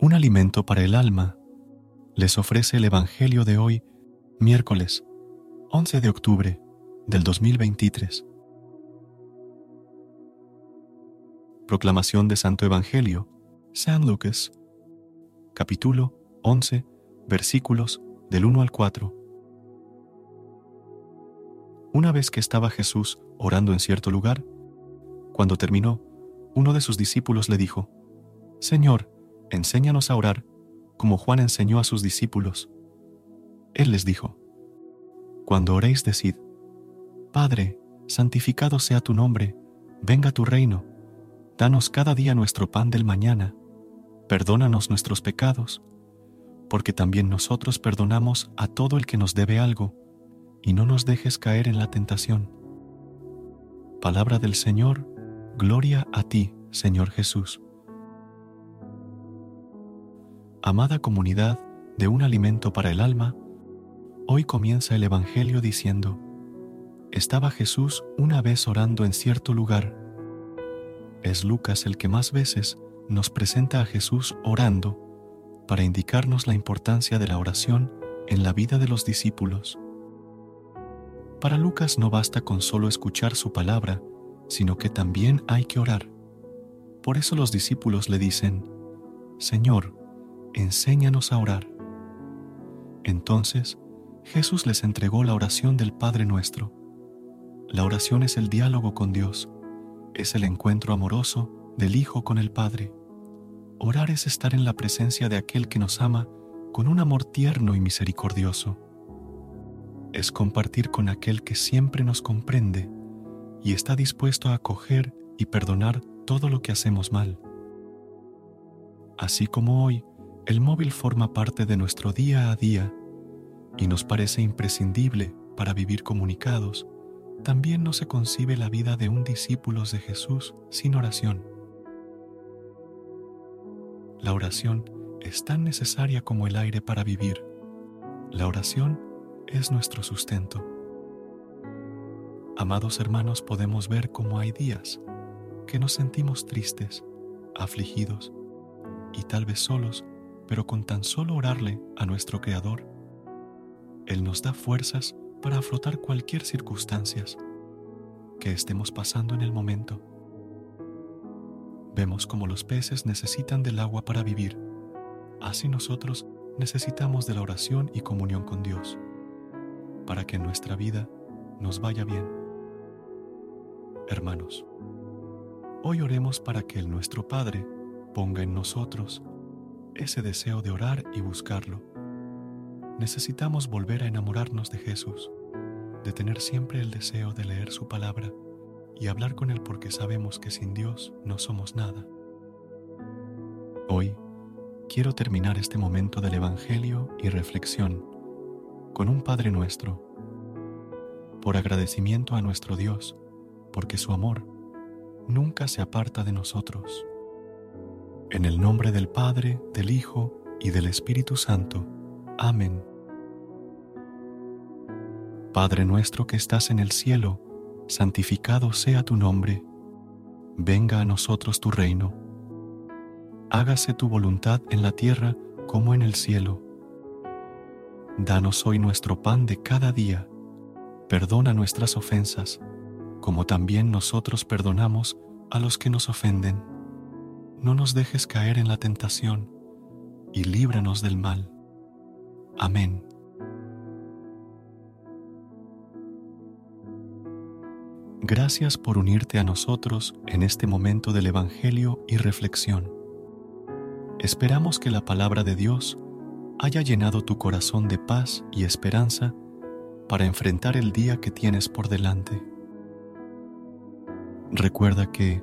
Un alimento para el alma, les ofrece el Evangelio de hoy, miércoles 11 de octubre del 2023. Proclamación de Santo Evangelio, San Lucas, capítulo 11, versículos del 1 al 4. Una vez que estaba Jesús orando en cierto lugar, cuando terminó, uno de sus discípulos le dijo, Señor, enséñanos a orar como Juan enseñó a sus discípulos. Él les dijo, Cuando oréis decid, Padre, santificado sea tu nombre, venga tu reino, danos cada día nuestro pan del mañana, perdónanos nuestros pecados, porque también nosotros perdonamos a todo el que nos debe algo, y no nos dejes caer en la tentación. Palabra del Señor, gloria a ti, Señor Jesús. Amada comunidad de un alimento para el alma, hoy comienza el Evangelio diciendo, estaba Jesús una vez orando en cierto lugar. Es Lucas el que más veces nos presenta a Jesús orando para indicarnos la importancia de la oración en la vida de los discípulos. Para Lucas no basta con solo escuchar su palabra, sino que también hay que orar. Por eso los discípulos le dicen, Señor, enséñanos a orar. Entonces Jesús les entregó la oración del Padre nuestro. La oración es el diálogo con Dios, es el encuentro amoroso del Hijo con el Padre. Orar es estar en la presencia de aquel que nos ama con un amor tierno y misericordioso. Es compartir con aquel que siempre nos comprende y está dispuesto a acoger y perdonar todo lo que hacemos mal. Así como hoy el móvil forma parte de nuestro día a día y nos parece imprescindible para vivir comunicados, también no se concibe la vida de un discípulo de Jesús sin oración. La oración es tan necesaria como el aire para vivir. La oración es nuestro sustento. Amados hermanos, podemos ver cómo hay días que nos sentimos tristes, afligidos y tal vez solos pero con tan solo orarle a nuestro Creador, Él nos da fuerzas para afrontar cualquier circunstancias que estemos pasando en el momento. Vemos como los peces necesitan del agua para vivir, así nosotros necesitamos de la oración y comunión con Dios, para que nuestra vida nos vaya bien. Hermanos, hoy oremos para que el nuestro Padre ponga en nosotros ese deseo de orar y buscarlo. Necesitamos volver a enamorarnos de Jesús, de tener siempre el deseo de leer su palabra y hablar con Él porque sabemos que sin Dios no somos nada. Hoy quiero terminar este momento del Evangelio y reflexión con un Padre nuestro, por agradecimiento a nuestro Dios, porque su amor nunca se aparta de nosotros. En el nombre del Padre, del Hijo y del Espíritu Santo. Amén. Padre nuestro que estás en el cielo, santificado sea tu nombre. Venga a nosotros tu reino. Hágase tu voluntad en la tierra como en el cielo. Danos hoy nuestro pan de cada día. Perdona nuestras ofensas, como también nosotros perdonamos a los que nos ofenden no nos dejes caer en la tentación, y líbranos del mal. Amén. Gracias por unirte a nosotros en este momento del Evangelio y reflexión. Esperamos que la palabra de Dios haya llenado tu corazón de paz y esperanza para enfrentar el día que tienes por delante. Recuerda que,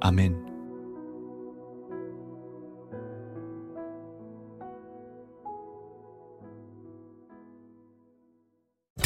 Amén.